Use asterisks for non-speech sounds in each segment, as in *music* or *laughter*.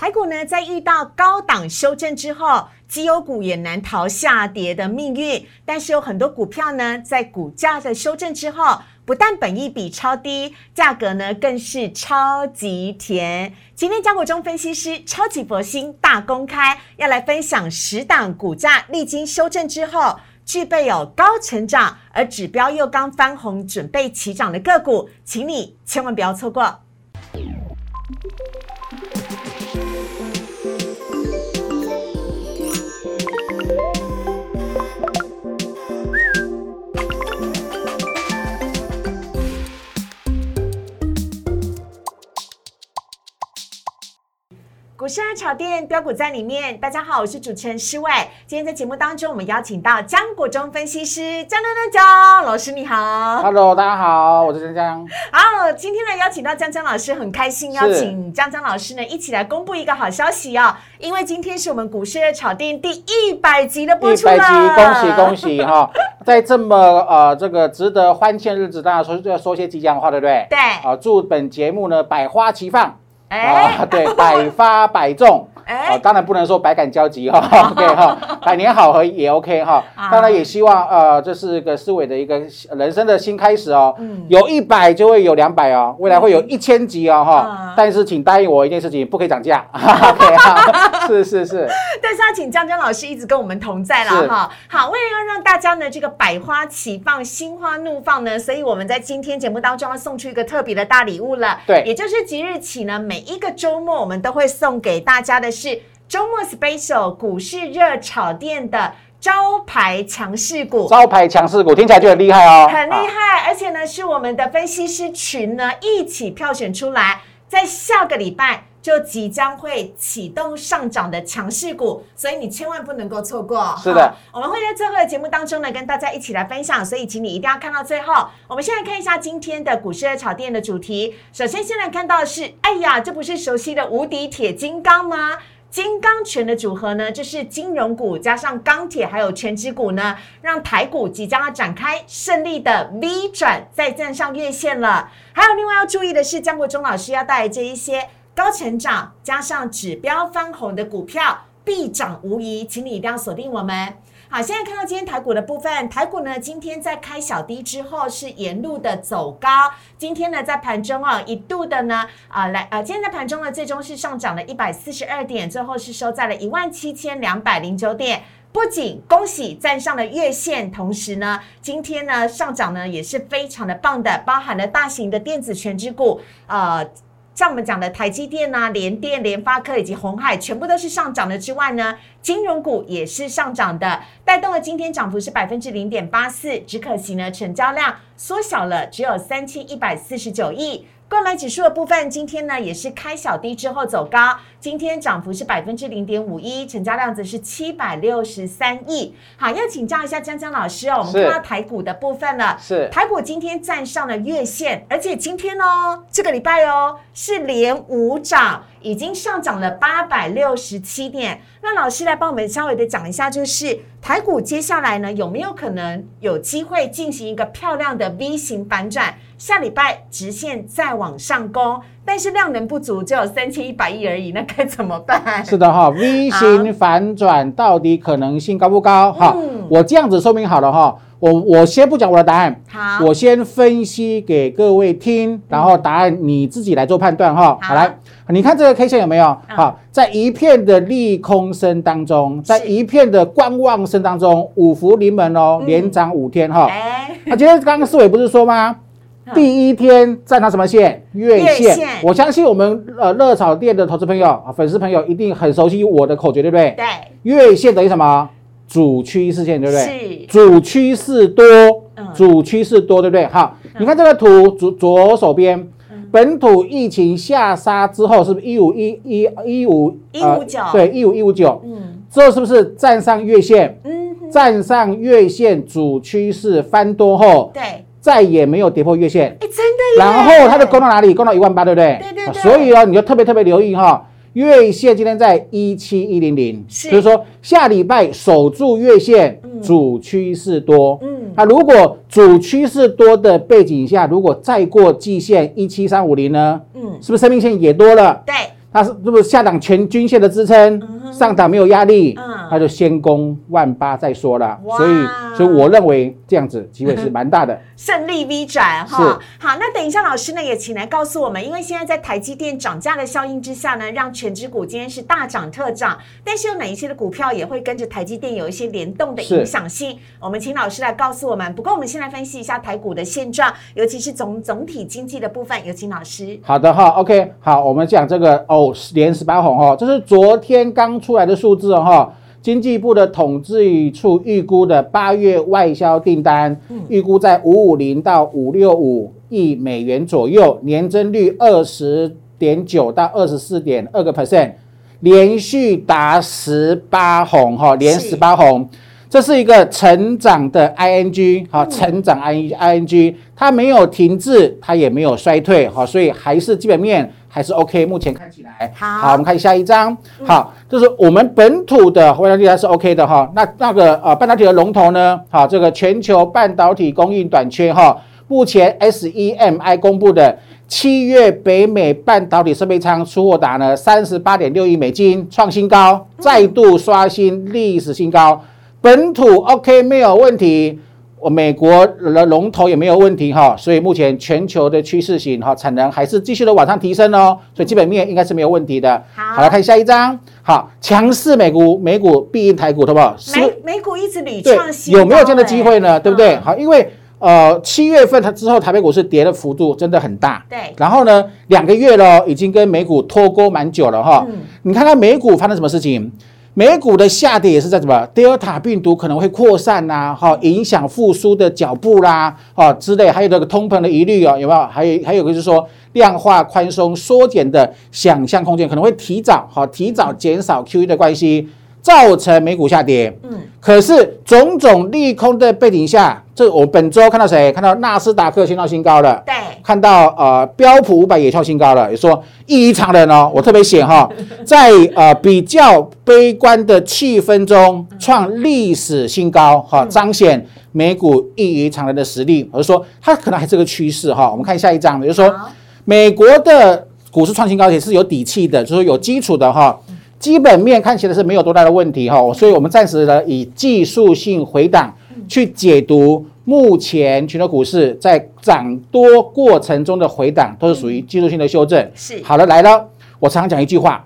台股呢，在遇到高档修正之后，绩优股也难逃下跌的命运。但是有很多股票呢，在股价的修正之后，不但本益比超低，价格呢更是超级甜。今天江股中分析师超级佛心大公开，要来分享十档股价历经修正之后，具备有高成长，而指标又刚翻红，准备起涨的个股，请你千万不要错过。股市二炒店标股在里面，大家好，我是主持人施伟。今天在节目当中，我们邀请到江国忠分析师江江江江老师，你好。Hello，大家好，我是江江。好，今天呢邀请到江江老师，很开心邀请江江老师呢一起来公布一个好消息哦，因为今天是我们股市二炒店第一百集的播出了，百集，恭喜恭喜哈！*laughs* 在这么呃这个值得欢庆日子，当然说要说些吉祥话，对不对？对，啊，祝本节目呢百花齐放哎啊，对，百发百中。哎啊，当然不能说百感交集哈，*laughs* OK 哈，百年好合也 OK 哈。啊当然也希望呃，这是个思维的一个人生的新开始哦。嗯有一百就会有两百哦，未来会有一千集哦嗯哈。但是请答应我一件事情，不可以涨价。*laughs* OK 哈，是是是。*laughs* 但是要请江江老师一直跟我们同在了哈。好，为了要让大家呢这个百花齐放、心花怒放呢，所以我们在今天节目当中要送出一个特别的大礼物了。对也就是即日起呢，每一个周末我们都会送给大家的是周末 special 股市热炒店的招牌强势股。招牌强势股听起来就很厉害哦，很厉啊害，而且呢，是我们的分析师群呢一起票选出来，在下个礼拜就即将会启动上涨的强势股，所以你千万不能够错过。是的，我们会在最后的节目当中呢，跟大家一起来分享，所以请你一定要看到最后。我们先来看一下今天的股市热炒店的主题，首先先来看到的是，哎呀，这不是熟悉的无敌铁金刚吗？金刚拳的组合呢，就是金融股加上钢铁还有全指股呢，让台股即将要展开胜利的 V 转，再站上月线了。还有另外要注意的是，江国忠老师要带来这一些高成长加上指标翻红的股票，必涨无疑，请你一定要锁定我们。好，现在看到今天台股的部分，台股呢今天在开小低之后是沿路的走高，今天呢在盘中啊一度的呢啊、来呃，今天在盘中呢最终是上涨了一百四十二点，最后是收在了一万七千两百零九点。不仅恭喜站上了月线，同时呢，今天呢上涨呢也是非常的棒的，包含了大型的电子全指股，呃，像我们讲的台积电啊、联电、联发科以及红海，全部都是上涨的之外呢，金融股也是上涨的，带动了今天涨幅是百分之零点八四。只可惜呢，成交量缩小了，只有三千一百四十九亿。购买指数的部分，今天呢也是开小低之后走高，今天涨幅是百分之零点五一，成交量则是七百六十三亿。好，要请教一下江江老师哦，我们看到台股的部分了，是台股今天站上了月线，而且今天哦，这个礼拜哦是连五涨，已经上涨了八百六十七点。那老师来帮我们稍微的讲一下，就是台股接下来呢有没有可能有机会进行一个漂亮的 V 型反转？下礼拜直线再往上攻，但是量能不足，只有三千一百亿而已，那该怎么办？是的哈，*laughs* V 型反转到底可能性高不高？哈、嗯我这样子说明好了哈，我我先不讲我的答案，好，我先分析给各位听，然后答案你自己来做判断哈。好好，来，你看这个 K 线有没有？嗯好，在一片的利空声当中，在一片的观望声当中，五福临门哦，嗯连涨五天哈。哎，那今天刚刚思伟不是说吗？嗯第一天站上什么线？月月线。我相信我们呃热炒店的投资朋友、啊粉丝朋友一定很熟悉我的口诀，对不对？对，月线等于什么？主趋势线，对不对？是主趋势多嗯，主趋势多，对不对？好，你看这个图左左手边，嗯本土疫情下杀之后，是不是一五一一一五一五九对，一五一五九嗯之后是不是站上月线？嗯，站上月线主趋势翻多后，对，再也没有跌破月线，哎，真的，然后它就攻到哪里？攻到一万八，对不对？对对对。所以呢，你就特别特别留意哈，月线今天在一七一零零，是。就是说下礼拜守住月线嗯，主趋势多。嗯。那如果主趋势多的背景下，如果再过季线一七三五零呢，嗯，是不是生命线也多了？对，它是是不是下档全均线的支撑，上档没有压力，嗯那就先攻万八再说了。所以，所以我认为这样子机会是蛮大的。*laughs* 胜利 V 转是哈。好，那等一下老师呢也请来告诉我们，因为现在在台积电涨价的效应之下呢，让全指股今天是大涨特涨，但是有哪一些的股票也会跟着台积电有一些联动的影响性？我们请老师来告诉我们。不过我们先来分析一下台股的现状，尤其是总总体经济的部分，有请老师。好的哈，OK，好，我们讲这个哦，连十八红哈，这是昨天刚出来的数字哦哈。经济部的统计处预估的八月外销订单，预估在五五零到五六五亿美元左右，年增率二十点九到二十四点二个 percent，连续达十八红哈，连十八红。这是一个成长的 ing，好，成长 ing，它没有停滞，它也没有衰退，好，所以还是基本面还是 OK。目前看起来，好我们看下一张，好，就是我们本土的半导体还是 OK 的哈。那那个呃半导体的龙头呢，好，这个全球半导体供应短缺哈，目前 SEMI 公布的。七月北美半导体设备仓出货达呢三十八点六亿美金，创新高，再度刷新历史新高。本土 OK 没有问题，我美国的龙头也没有问题哈，所以目前全球的趋势型哈产能还是继续的往上提升哦，所以基本面应该是没有问题的。好来看下一张，好，强势美股，美股必应台股，好不好？是美美股一直屡对创，新，有没有这样的机会呢？哎对不对？嗯好，因为呃七月份它之后台北股市跌的幅度真的很大，对然后呢两个月了，已经跟美股脱钩蛮久了哈。嗯你看看美股发生什么事情？美股的下跌也是在什么德尔塔病毒可能会扩散呐、哈、影响复苏的脚步啦，哈之类，还有这个通膨的疑虑哦，有没有？还有还有个就是说，量化宽松缩减的想象空间可能会提早，哈、提早减少 QE 的关系，造成美股下跌。嗯，可是种种利空的背景下，这我本周看到谁？看到纳斯达克先到新高了。对，看到呃标普五百也创新高了，也说异于常人哦，我特别写哈，*laughs* 在呃比较悲观的气氛中创历史新高，哈，彰显美股异于常人的实力。我就说它可能还是个趋势哈。我们看下一章，也就是说美国的股市创新高也是有底气的，就是有基础的哈。基本面看起来是没有多大的问题哈，所以我们暂时呢以技术性回档去解读目前全球股市在涨多过程中的回档，都是属于技术性的修正。是好了，来了，我常常讲一句话：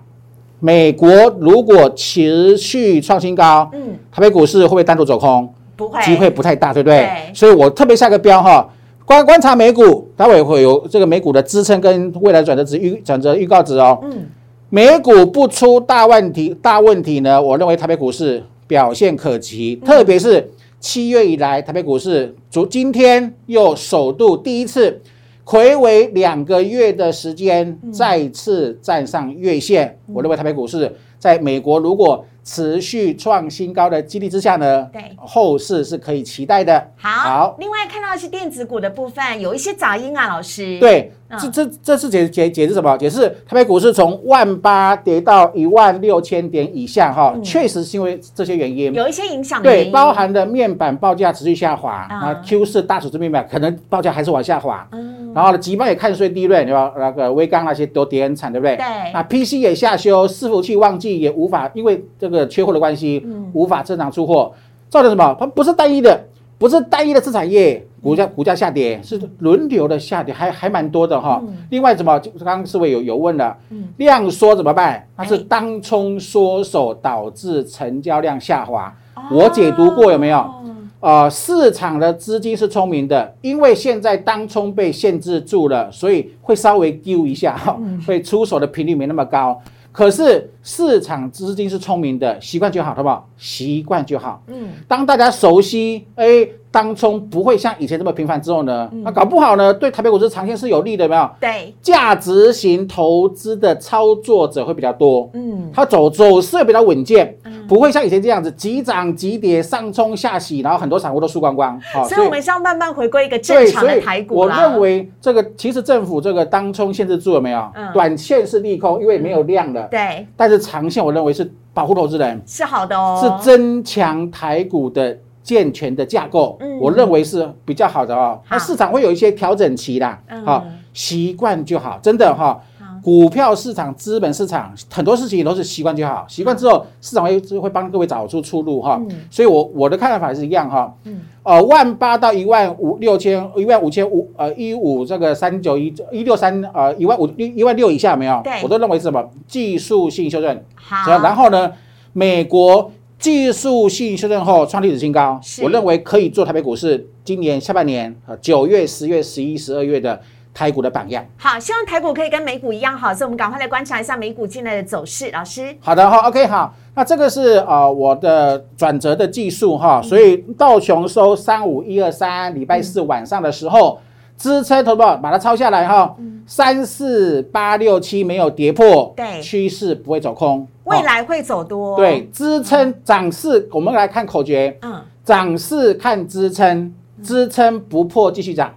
美国如果持续创新高，嗯，台北股市会不会单独走空？不会，机会不太大，对不对？对所以我特别下个标哈，观观察美股，待会会有这个美股的支撑跟未来转折值预转折预告值哦。嗯，美股不出大问题，大问题呢，我认为台北股市表现可期，特别是七月以来，台北股市昨今天又首度第一次。回为两个月的时间，再次站上月线。我认为台北股市在美国如果持续创新高的激励之下呢，对后市是可以期待的。好，好另外看到的是电子股的部分，有一些杂音啊，老师。，对，嗯这这这是解解解释什么？解释台北股市从万八跌到一万六千点以下，哈，确实是因为这些原因。有一些影响对，包含的面板报价持续下滑，嗯那 Q 四大储值面板可能报价还是往下滑，嗯然后呢，集邦也看衰利润，对吧？那个微刚那些都跌很惨，对不对？对那 PC 也下修，伺服器旺季也无法，因为这个缺货的关系，嗯无法正常出货，造成什么？它不是单一的，不是单一的资产业股价股价下跌，是轮流的下跌，还还蛮多的哈。另外怎么？就刚刚四位有有问了，嗯量缩怎么办？它是哎当冲缩手导致成交量下滑。我解读过有没有？哦呃，市场的资金是聪明的，因为现在当冲被限制住了，所以会稍微丢一下哈，会出手的频率没那么高。可是市场资金是聪明的，习惯就好，好不好？习惯就好。嗯，当大家熟悉，哎，当冲不会像以前这么频繁之后呢，那搞不好呢，对台北股市长线是有利的，有没有？对，价值型投资的操作者会比较多，嗯，它走走势比较稳健，不会像以前这样子急涨急跌、上冲下洗，然后很多散户都输光光。好、所以我们是要慢慢回归一个正，常的我台股我。认为这个其实政府这个当冲限制住了没有？嗯短线是利空，因为没有量了，对但是长线我认为是保护投资人，是好的哦，是增强台股的健全的架构，嗯。我认为是比较好的哦。那市场会有一些调整期啦，嗯。好、习惯就好，真的哈、好股票市场、资本市场很多事情都是习惯就好，习惯之后市场会会帮各位找出出路哈。所以我我的看法是一样哈。呃，万八到一万五六千，一万五千五，呃，一五这个三九一一六三，呃，一万五一一万六以下没有？对，我都认为是什么技术性修正。好，然后呢，美国技术性修正后创历史新高，我认为可以做台北股市今年下半年呃九月、十月、十一、十二月的。台股的榜样，好，希望台股可以跟美股一样好，所以我们赶快来观察一下美股近来的走势。老师，好的哈，OK，好，那这个是呃我的转折的技术哈，所以道琼收三五一二三，礼拜四晚上的时候支撑，投保把它抄下来哈，三四八六七没有跌破，对，趋势不会走空，未来会走多，对，支撑涨势，我们来看口诀，嗯，涨势看支撑，支撑不破继续涨。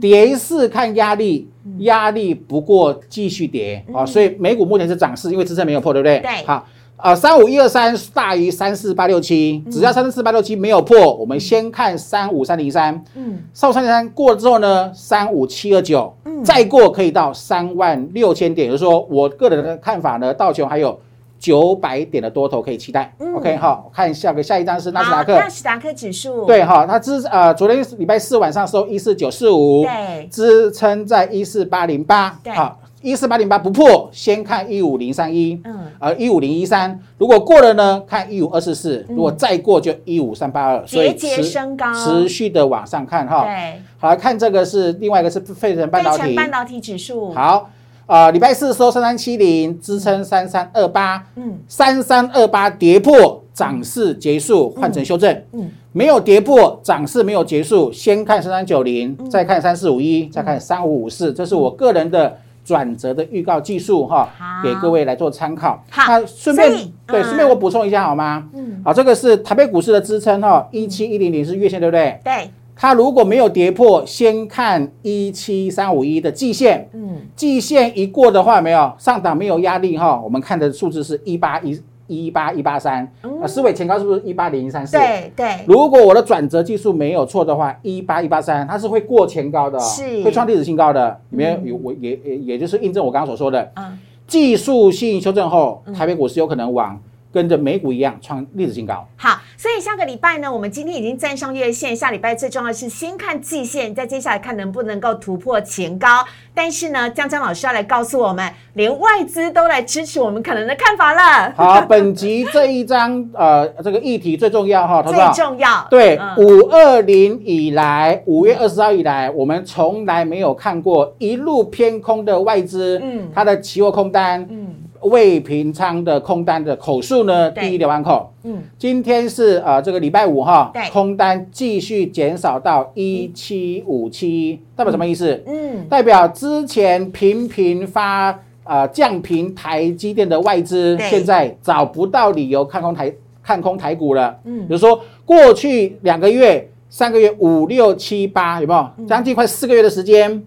跌势看压力，压力不过继续跌啊，所以美股目前是涨势，因为支撑没有破，对不对？对。好，呃，三五一二三大于三四八六七，只要三四八六七没有破，我们先看三五三零三。嗯。三五三零三过了之后呢，三五七二九，嗯再过可以到三万六千点，也就是说，我个人的看法呢，道琼还有。九百点的多头可以期待，OK 好，看下个下一张是纳斯达克，纳斯达克指数，对哈，它支呃昨天礼拜四晚上收一四九四五，对，支撑在一四八零八，好，一四八零八不破，先看一五零三一，嗯，呃一五零一三，如果过了呢，看一五二四四，如果再过就一五三八二，节节升高，持续的往上看哈，对，好，看这个是另外一个是费城半导体，半导体指数，好。啊，礼拜四收三三七零，支撑三三二八，嗯，三三二八跌破，涨势结束，换成修正，嗯，没有跌破，涨势没有结束，先看三三九零，再看三四五一，再看三五五四，这是我个人的转折的预告技术哈，给各位来做参考。好，顺便对，顺便我补充一下好吗？嗯，好，这个是台北股市的支撑哈，一七一零零是月线，对不对？对。它如果没有跌破，先看一七三五一的季线，嗯，季线一过的话，没有上档没有压力哈，我们看的数字是一八一一八一八三，啊，思维前高是不是一八零一三四？对对。如果我的转折技术没有错的话，一八一八三它是会过前高的，是会创历史新高的，里面有我也也也就是印证我刚刚所说的，嗯，技术性修正后，台北股市有可能往。跟着美股一样创历史新高。好，所以下个礼拜呢，我们今天已经站上月线，下礼拜最重要的是先看季线，再接下来看能不能够突破前高。但是呢，江江老师要来告诉我们，连外资都来支持我们可能的看法了。好，本集这一章呃，这个议题最重要哈，*laughs* 最重要。对，五二零以来，五月二十号以来，我们从来没有看过一路偏空的外资，嗯，它的期货空单，嗯。未平仓的空单的口数呢？第一两万口。嗯，今天是呃这个礼拜五哈，空单继续减少到一七五七，代表什么意思？嗯，代表之前频频发呃降频台积电的外资，现在找不到理由看空台看空台股了。嗯，比如说过去两个月、三个月、五六七八，有没有将近快四个月的时间？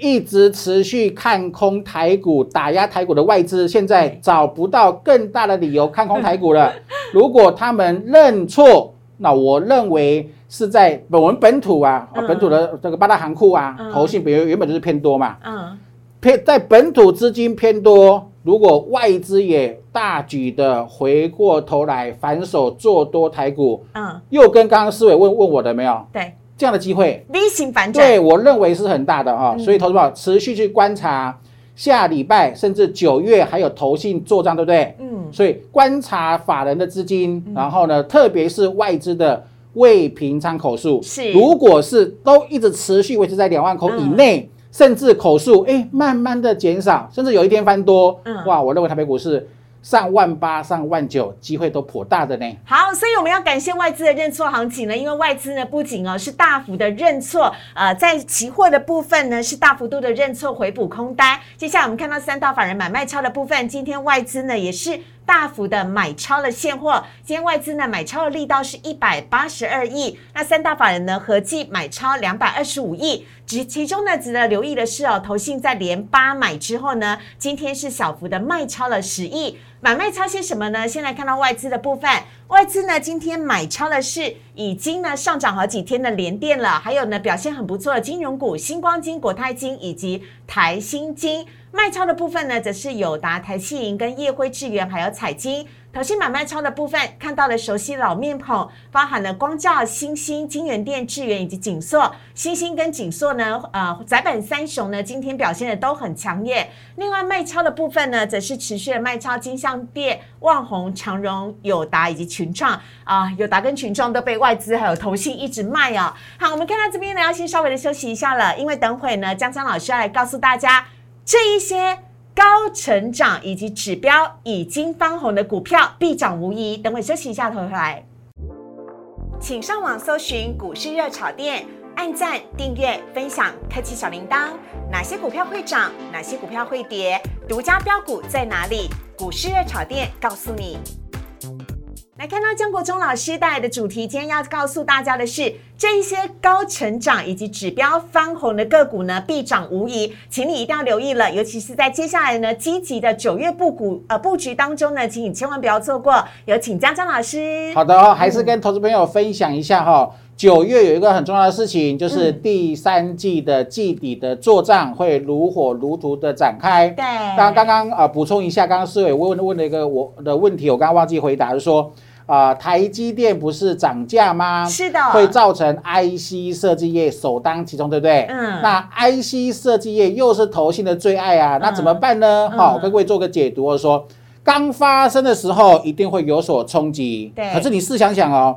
一直持续看空台股、打压台股的外资，现在找不到更大的理由看空台股了。*laughs* 如果他们认错，那我认为是在我们本土啊，本土的这个八大行库啊，投信比如原本就是偏多嘛，嗯，偏在本土资金偏多，如果外资也大举的回过头来反手做多台股，嗯，又跟刚刚思伟问问我的没有？对。这样的机会，V 型反转，对我认为是很大的啊，所以投资者持续去观察下礼拜甚至九月还有投信做账，对不对？嗯，所以观察法人的资金，然后呢，特别是外资的未平仓口数，是。如果是都一直持续维持在两万口以内，甚至口数哎慢慢的减少，甚至有一天翻多，嗯，哇，我认为台北股市。上万八、上万九，机会都颇大的呢。好，所以我们要感谢外资的认错行情呢，因为外资呢不仅哦是大幅的认错，呃，在期货的部分呢是大幅度的认错回补空单。接下来我们看到三大法人买卖超的部分，今天外资呢也是大幅的买超了现货。今天外资呢买超的力道是一百八十二亿，那三大法人呢合计买超两百二十五亿。其其中呢值得留意的是哦，投信在连八买之后呢，今天是小幅的卖超了十亿。买卖超些什么呢？先来看到外资的部分，外资呢今天买超的是已经呢上涨好几天的联电了，还有呢表现很不错的金融股，星光金、国泰金以及台新金。卖超的部分呢，则是友达、台气银跟业辉智源，还有彩金。投信买卖超的部分，看到了熟悉老面孔，包含了光照、星星、金源店、智源以及景硕。星星跟景硕呢，呃，窄板三雄呢，今天表现的都很强烈。另外卖超的部分呢，则是持续的卖超金相电、旺宏、长荣、友达以及群创啊，友达跟群创都被外资还有投信一直卖哦。好，我们看到这边呢，要先稍微的休息一下了，因为等会呢，江江老师要来告诉大家这一些。高成长以及指标已经翻红的股票必涨无疑。等会休息一下，回来，请上网搜寻股市热炒店，按赞、订阅、分享，开启小铃铛。哪些股票会涨？哪些股票会跌？独家标股在哪里？股市热炒店告诉你。来看到江国忠老师带来的主题，今天要告诉大家的是，这一些高成长以及指标翻红的个股呢，必涨无疑，请你一定要留意了。尤其是在接下来呢，积极的九月布股呃布局当中呢，请你千万不要错过。有请江江老师。好的哦，还是跟投资朋友分享一下哈，九月有一个很重要的事情，就是第三季的季底的做账会如火如荼的展开。对，刚刚刚啊补充一下，刚刚思伟问问了一个我的问题，我刚刚忘记回答，就是说。啊，台积电不是涨价吗？是的，会造成 IC 设计业首当其冲，对不对？嗯。那 IC 设计业又是投信的最爱啊，那怎么办呢？好，各位做个解读，我说刚发生的时候一定会有所冲击。对。可是你试想想哦，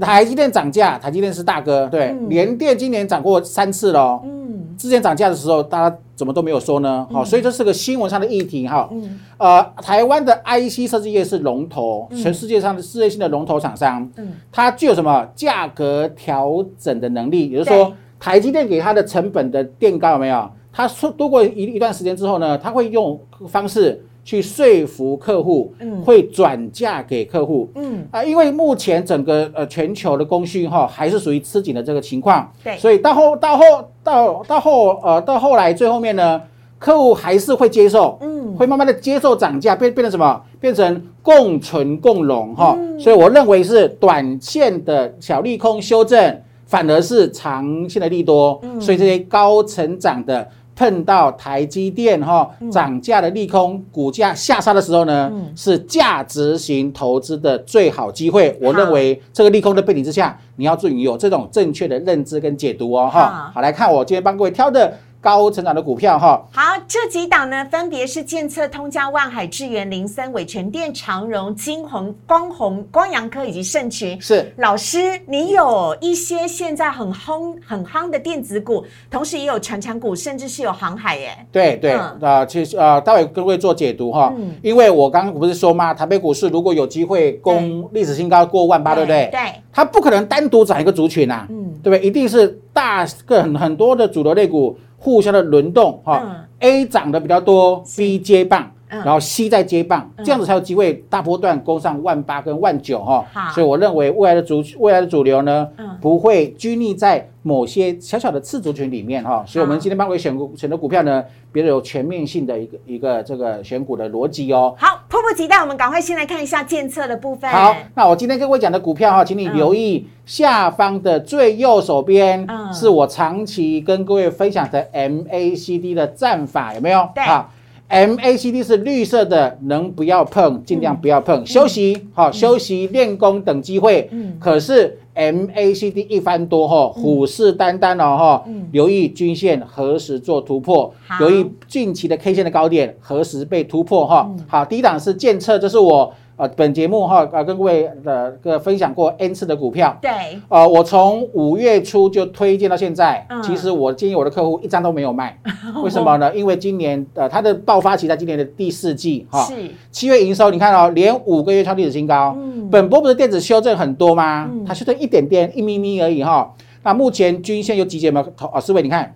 台积电涨价，台积电是大哥，对，联电今年涨过三次了。嗯。之前涨价的时候，大家。怎么都没有说呢？好，所以这是个新闻上的议题哈。嗯呃，台湾的 IC 设计业是龙头，全世界上的世界性的龙头厂商。嗯，它具有什么价格调整的能力？也就是说，台积电给它的成本的垫高有没有？它说度过一一段时间之后呢，它会用方式。去说服客户，嗯，会转嫁给客户，嗯。啊，因为目前整个呃全球的供需哈还是属于吃紧的这个情况，对，所以到后到后到到后呃到后来最后面呢，客户还是会接受，嗯，会慢慢的接受涨价，变变成什么？变成共存共荣哈，所以我认为是短线的小利空修正，反而是长线的利多，所以这些高成长的。碰到台积电哈涨价的利空，股价下杀的时候呢，是价值型投资的最好机会。我认为这个利空的背景之下，你要注意有这种正确的认知跟解读哦哈。好，来看我今天帮各位挑的。高成长的股票哈，好，这几档呢，分别是建策、通家、万海、智源、林森、伟全电、长荣、金鸿、光弘、光阳科以及盛群。是老师，你有一些现在很夯、很夯的电子股，同时也有传产股，甚至是有航海耶。对对啊，其实呃，待会各位做解读哈，嗯因为我刚刚不是说吗？台北股市如果有机会攻历史新高过万八，对不对？对，它不可能单独涨一个族群呐，嗯，对不对？一定是大个很很多的主流类股。互相的轮动，哈，A 涨的比较多，B 接棒，然后 C 再接棒，这样子才有机会大波段攻上万八跟万九，哈。所以我认为未来的主未来的主流呢，不会拘泥在某些小小的次族群里面，哈。所以我们今天帮各位选股选的股票呢，比较有全面性的一个一个这个选股的逻辑哦。好，迫不及待，我们赶快先来看一下监测的部分。好，那我今天跟各位讲的股票哈，请你留意。下方的最右手边是我长期跟各位分享的 MACD 的战法，有没有？对啊，MACD 是绿色的，能不要碰尽量不要碰，休息好，休息练功等机会。嗯，可是 MACD 一翻多哈，虎视眈眈哦哈，留意均线何时做突破，留意近期的 K 线的高点何时被突破哈。好，第一档是建测，这是我。啊，本节目哈啊，跟各位的个分享过 N 次的股票。对。呃，我从五月初就推荐到现在，其实我建议我的客户一张都没有卖。*laughs* 为什么呢？因为今年呃，它的爆发期在今年的第四季哈。是。七月营收，你看哦，连五个月创历史新高。嗯。本波不是电子修正很多吗？它修正一点点，一咪咪而已哈。那目前均线有集结吗？啊，四位你看，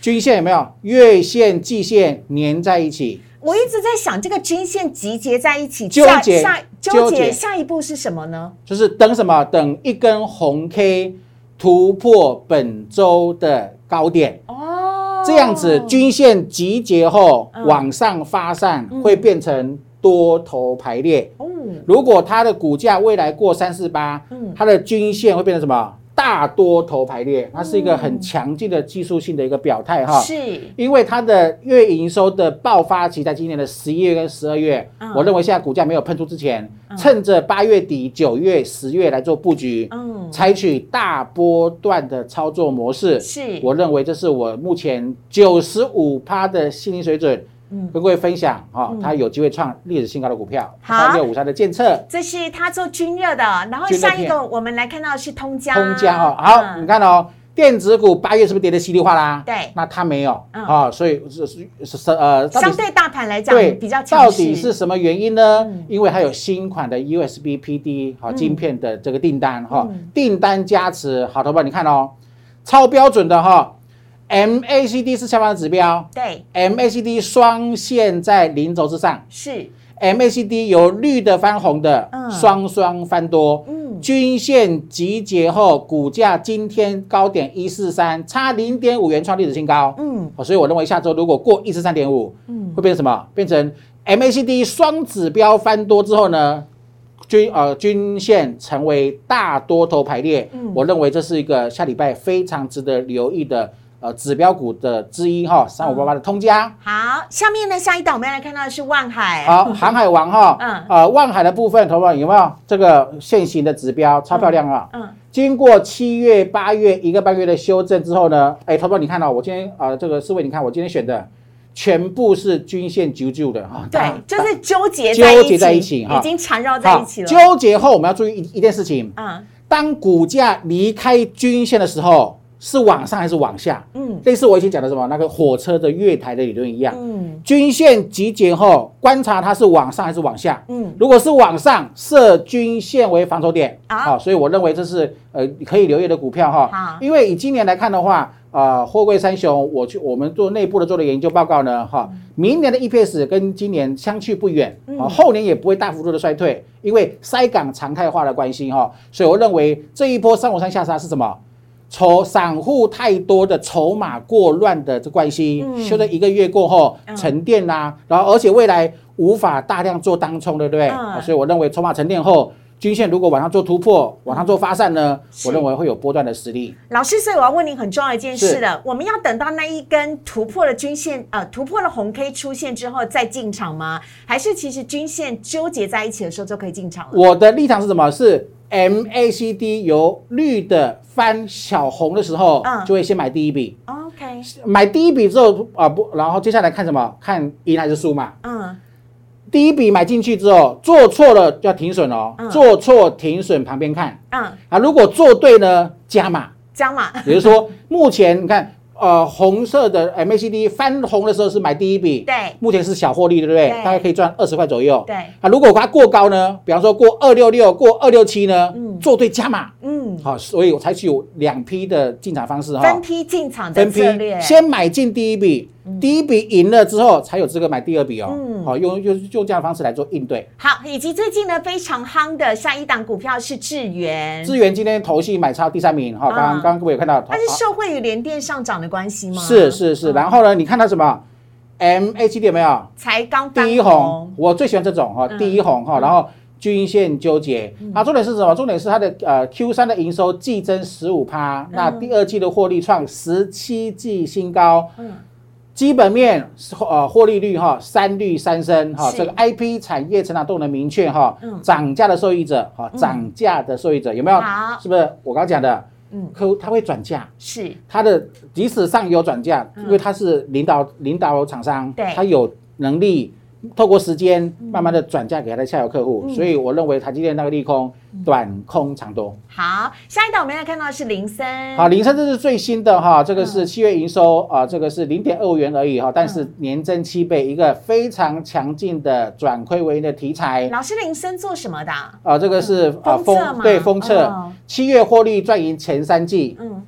均线有没有月线、季线粘在一起？我一直在想，这个均线集结在一起，纠结下纠结下一步是什么呢？就是等什么？等一根红 K 突破本周的高点哦，这样子均线集结后往上发散，会变成多头排列。哦，如果它的股价未来过三四八，嗯它的均线会变成什么？大多头排列，它是一个很强劲的技术性的一个表态哈。是，因为它的月营收的爆发期在今年的十一月跟十二月，嗯。我认为现在股价没有喷出之前，趁着八月底、九月、十月来做布局，嗯，采取大波段的操作模式。是，我认为这是我目前九十五趴的心理水准，嗯。跟各位分享哈、他有机会创历史新高的股票，好。三六五三的建测。这是他做均热的，然后下一个我们来看到的是通家，通家。哦，好，嗯。你看哦，电子股八月是不是跌得稀里哗啦？对。那它没有嗯。啊，所以是是是是呃，相对大盘来讲对比较强到，底是什么原因呢？嗯。因为它有新款的 USB PD 好晶片的这个订单哈嗯，订单加持，好，投保你看哦，超标准的哈，MACD 是下方的指标。对，，MACD 双线在零轴之上。是，，MACD 由绿的翻红的嗯，双双翻多。嗯，均线集结后，股价今天高点一四三，差零点五元创历史新高。嗯。哦，所以我认为下周如果过一四三点五，嗯。会变成什么？变成 MACD 双指标翻多之后呢，均呃均线成为大多头排列。嗯。我认为这是一个下礼拜非常值得留意的呃指标股的之一哈，三五八八的通家。好，下面呢下一档我们要来看到的是万海，好，航海王哈，*laughs* 嗯。呃，万海的部分，投保有没有？这个现行的指标？超漂亮啊！嗯，经过七月、八月一个半月的修正之后呢，哎，投保你看到、我今天啊、呃这个四位你看我今天选的全部是均线九九的哈，对，就是纠结纠结在一起哈。已经缠绕在一起了，纠结后我们要注意一一件事情，嗯。当股价离开均线的时候，是往上还是往下？嗯。类似我以前讲的什么那个火车的月台的理论一样，嗯。均线集结后，观察它是往上还是往下。嗯，如果是往上，设均线为防守点，好好，所以我认为这是呃可以留意的股票好。哈。因为以今年来看的话，呃，货柜三雄，我去我们做内部的做的研究报告呢，哈，明年的 EPS 跟今年相去不远，啊，后年也不会大幅度的衰退，因为塞港常态化的关系哈，所以我认为这一波三五三下杀是什么？筹散户太多的筹码过乱的这关系，嗯修了一个月过后嗯沉淀啦、然后而且未来无法大量做当冲，对不对？所以我认为筹码沉淀后，均线如果往上做突破，往上做发散呢，我认为会有波段的实力。老师，所以我要问您很重要一件事了，我们要等到那一根突破了均线，呃，突破了红 K 出现之后再进场吗？还是其实均线纠结在一起的时候就可以进场了？我的立场是什么？是 MACD 由绿的翻小红的时候，嗯就会先买第一笔，OK，买第一笔之后啊不，然后接下来看什么？看赢还是输嘛。嗯，第一笔买进去之后，做错了就要停损哦，嗯做错停损旁边看嗯，啊。如果做对呢，加码。加码，也就是说，目前你看，呃，红色的 MACD 翻红的时候是买第一笔，对。目前是小获利，对不对？对。大概可以赚二十块左右。对，啊，如果它过高呢，比方说过二六六、过二六七呢，嗯。做对加码。嗯，好，所以我采取有两批的进场方式哈。分，批进场的分批策略，先买进第一笔，第一笔赢了之后才有资格买第二笔哦。嗯好，用用用这样的方式来做应对。好，以及最近呢非常夯的下一档股票是智源，智源今天投信买超第三名哈，刚刚各位有看到，它是好受惠于联电上涨的关系吗？是是是，嗯然后呢，你看它什么 MACD 有没有？才刚翻第一红，我最喜欢这种哈，嗯第一红哈，然后均线纠结。啊，重点是什么？重点是它的呃 Q 三的营收季增十五趴，那第二季的获利创十七季新高。嗯基本面呃获利率哈三率三升哈，是。这个 IP 产业成长动能明确哈嗯，涨价的受益者哈，涨价的受益者有没有？好？是不是我刚刚讲的？嗯。客户他会转价，是。他的即使上游转价，因为他是领导领导厂商，对。他有能力透过时间慢慢的转嫁给它的下游客户，所以我认为台积电那个利空短空长多。好。下一档我们要看到的是林森，好，林森这是最新的哈，这个是七月营收啊，这个是零点二五元而已哈，但是年增七倍，一个非常强劲的转亏为盈的题材。老师林森做什么的啊？啊，这个是啊封测吗对封测哦，七月获利赚赢前三季，嗯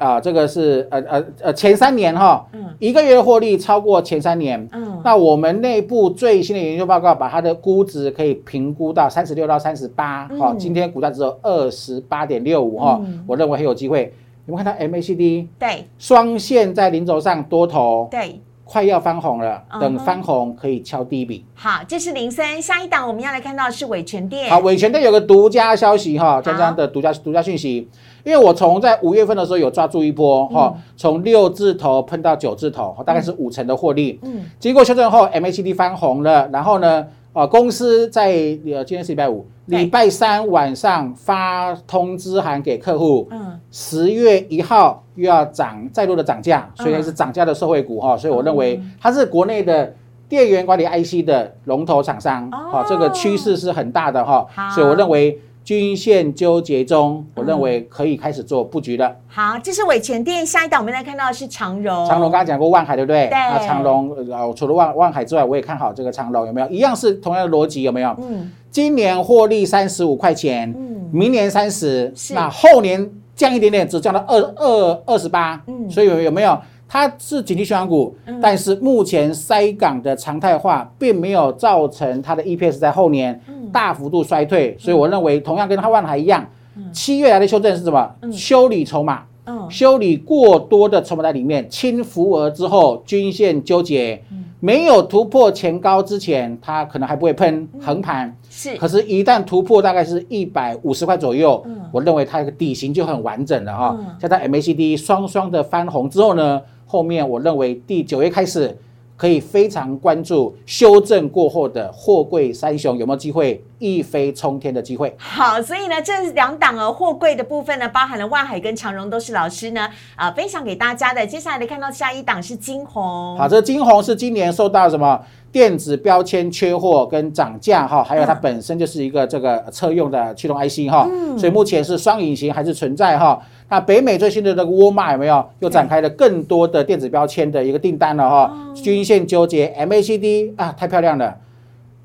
啊，这个是呃呃呃前三年哈，嗯。一个月的获利超过前三年。嗯，那我们内部最新的研究报告把它的估值可以评估到三十六到三十八，好，嗯今天股价只有二十八点六五哈嗯，我认为很有机会。你们看到 MACD 对。双线在零轴上多头，对，快要翻红了，等翻红可以敲第一笔。好，这是林森，下一档我们要来看到是伟全店。好，伟全店有个独家消息哈，江江的独家独家讯息，因为我从在五月份的时候有抓住一波哈，从六字头喷到九字头，大概是五成的获利。嗯，经过修正后，MACD 翻红了，然后呢，啊，公司在呃今天是礼拜五，对礼拜三晚上发通知函给客户，嗯，十月一号又要涨再度的涨价，嗯所以是涨价的受惠股哈，所以我认为它是国内的。电源管理 IC 的龙头厂商，哦好、这个趋势是很大的哈好，所以我认为均线纠结中，我认为可以开始做布局了。好，这是伟全店，下一档我们来看到的是长荣。长荣刚刚讲过万海，对不对？对那长荣呃，除了万万海之外，我也看好这个长荣，有没有？一样是同样的逻辑，有没有？嗯今年获利三十五块钱，嗯，明年三十，是那后年降一点点，只降到二二二十八。嗯所以有有没有？它是景气循环股，嗯但是目前塞港的常态化并没有造成它的 EPS 在后年嗯大幅度衰退，所以我认为同样跟它万海一样，七月来的修正是什么？嗯修理筹码。嗯修理过多的筹码在里面，清浮额之后，均线纠结，没有突破前高之前，它可能还不会喷横盘。是可是，一旦突破大概是一百五十块左右，嗯我认为它的底型就很完整了哈哦。加上 MACD 双双的翻红之后呢，后面我认为第九月开始可以非常关注修正过后的货柜三雄有没有机会一飞冲天的机会。好，所以呢，这两档啊货柜的部分呢，包含了万海跟长荣，都是老师呢啊、呃分享给大家的。接下来来看到下一档是金红，好，这金红是今年受到什么电子标签缺货跟涨价哈，还有它本身就是一个这个车用的驱动 IC 哈，所以目前是双引擎还是存在哈。那北美最新的这个沃尔玛有没有又展开了更多的电子标签的一个订单了哈？均线纠结 MACD 啊，太漂亮了，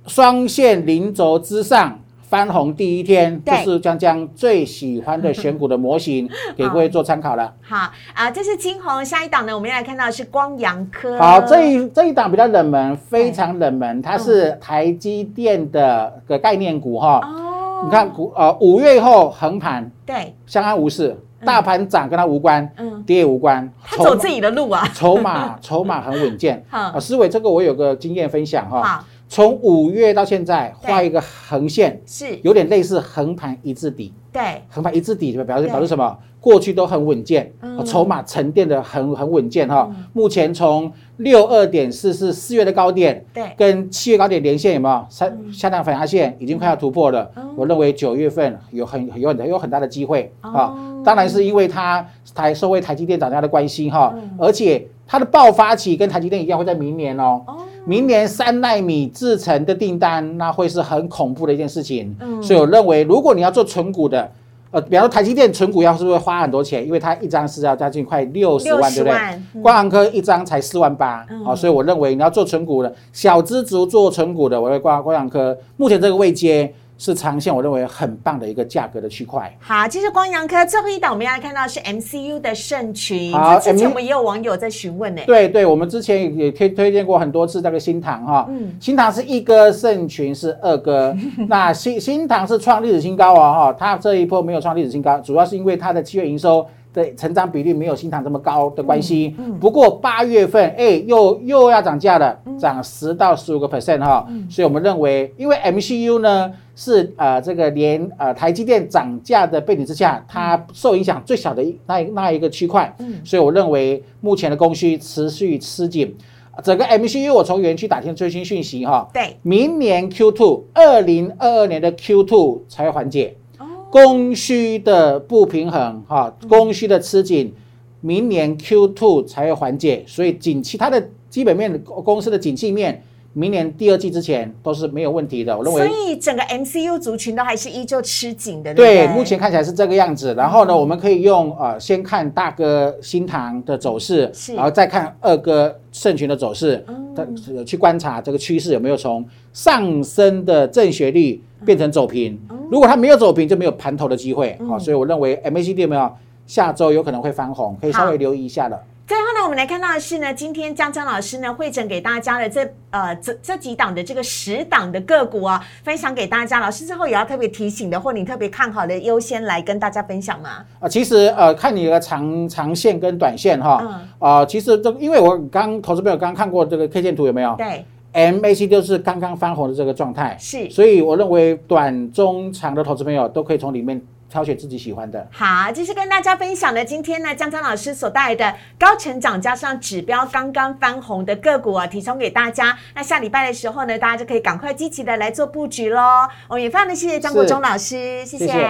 双线零轴之上。翻红第一天，就是江江最喜欢的选股的模型，*laughs* 给各位做参考了。好啊、这是金红。下一档呢，我们要来看到的是光阳科。好，这一这一档比较冷门，非常冷门，它是台积电的个概念股哈。哦，你看股呃五月后横盘对，相安无事，大盘涨跟它无关，嗯，跌也无关，他走自己的路啊。筹码筹码很稳健。*laughs* 好啊，思伟这个我有个经验分享哈，好，从五月到现在对画一个横线，是，有点类似横盘一字底。对，横盘一字底表示表示什么？过去都很稳健，筹码沉淀的很很稳健哈。目前从六二点四是四月的高点，对，跟七月高点连线有没有？下下降反压线已经快要突破了。嗯我认为九月份有很有很有很大的机会哦啊。当然是因为它台受惠台积电涨价的关系哈嗯，而且它的爆发期跟台积电一样会在明年哦。哦，明年三纳米制成的订单，那会是很恐怖的一件事情。嗯所以我认为，如果你要做纯股的，呃，比方说台积电纯股要是不是会花很多钱？因为它一张是要将近快六十万，对不对？光航科一张才四万八、嗯好，所以我认为你要做纯股的，小资族做纯股的，我会挂光光航科目前这个位阶是长线，我认为很棒的一个价格的区块。好，这是光阳科最后一档，我们要来看到是 MCU 的盛群。好这之前我们也有网友在询问呢。对对，我们之前也推推荐过很多次这个新塘哈，嗯新塘是一哥，盛群是二哥，*laughs* 那新新塘是创历史新高哦哈，它这一波没有创历史新高，主要是因为它的七月营收的成长比率没有新塘这么高的关系。不过八月份哎又又要涨价了，涨十到十五个 percent 哈，所以我们认为，因为 MCU 呢是呃这个连呃台积电涨价的背景之下，它受影响最小的一那一那一个区块，所以我认为目前的供需持续吃紧。整个 MCU 我从园区打听最新讯息哈，对，明年 Q2 二零二二年的 Q2 才会缓解，哦，供需的不平衡哈，供需的吃紧，明年 Q2 才会缓解，所以景气它的基本面公司的景气面，明年第二季之前都是没有问题的，我认为所以整个 MCU 族群都还是依旧吃紧的，对？目前看起来是这个样子。然后呢，我们可以用呃，先看大哥新塘的走势，然后再看二哥盛群的走势，它呃去观察这个趋势有没有从上升的正斜率变成走平。如果它没有走平，就没有盘头的机会。好，所以我认为 MACD 有没有下周有可能会翻红，可以稍微留意一下了。最后呢，我们来看到的是呢，今天江江老师呢会诊给大家的这呃这这几档的这个十档的个股啊，分享给大家。老师之后也要特别提醒的，或你特别看好的，优先来跟大家分享吗？啊，其实呃，看你的长长线跟短线哈，嗯啊，其实这因为我刚投资朋友刚看过这个 K 线图有没有对，？MAC 就是刚刚翻红的这个状态，是所以我认为短中长的投资朋友都可以从里面挑选自己喜欢的。好，这是跟大家分享的。今天呢，江江老师所带来的高成长加上指标刚刚翻红的个股啊，提供给大家。那下礼拜的时候呢，大家就可以赶快积极的来做布局喽。我们也非常的谢谢张国忠老师，谢谢。谢谢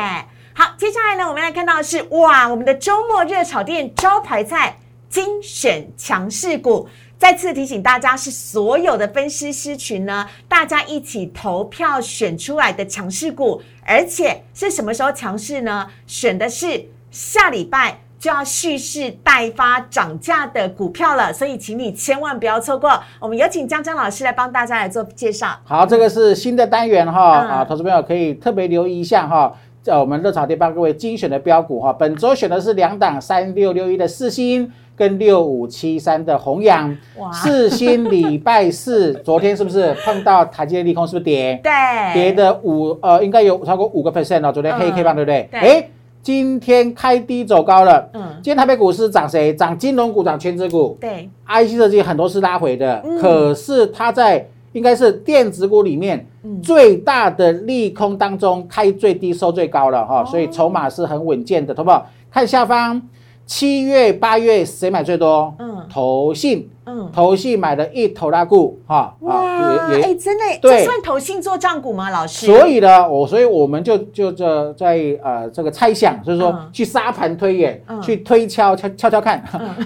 好，接下来呢，我们来看到的是哇，我们的周末热炒店招牌菜精选强势股。再次提醒大家，是所有的分析师群呢，大家一起投票选出来的强势股，而且是什么时候强势呢？选的是下礼拜就要蓄势待发涨价的股票了，所以请你千万不要错过。我们有请江江老师来帮大家来做介绍。好，这个是新的单元哈、嗯啊，投资朋友可以特别留意一下哈。在我们热炒店帮各位精选的标股哈，本周选的是两档三六六一的四星跟六五七三的弘阳。哇四星礼拜四 *laughs* 昨天是不是碰到台积电利空是不是跌？对，跌的五呃应该有超过五个 percent 哦，昨天黑嗯 K 棒对不对？对哎，今天开低走高了。嗯今天台北股市涨谁？涨金融股，涨全指股。对，IC 设计很多是拉回的，嗯可是它在应该是电子股里面嗯。最大的利空当中开最低收最高了哈，哦。所以筹码是很稳健的，好不好？看下方，七月、八月谁买最多？嗯。投信，嗯，投信买了一头拉股哈哇，哎，真的，对。这算投信做账股吗？老师？所以呢，我所以我们就就这在呃这个猜想，就是说嗯。去沙盘推演，嗯。去推敲敲敲敲看，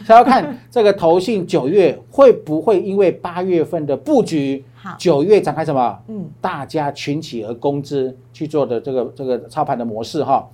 敲看这个投信九月会不会因为八月份的布局，好，九月展开什么？嗯，大家群起而攻之去做的这个这个操盘的模式哈。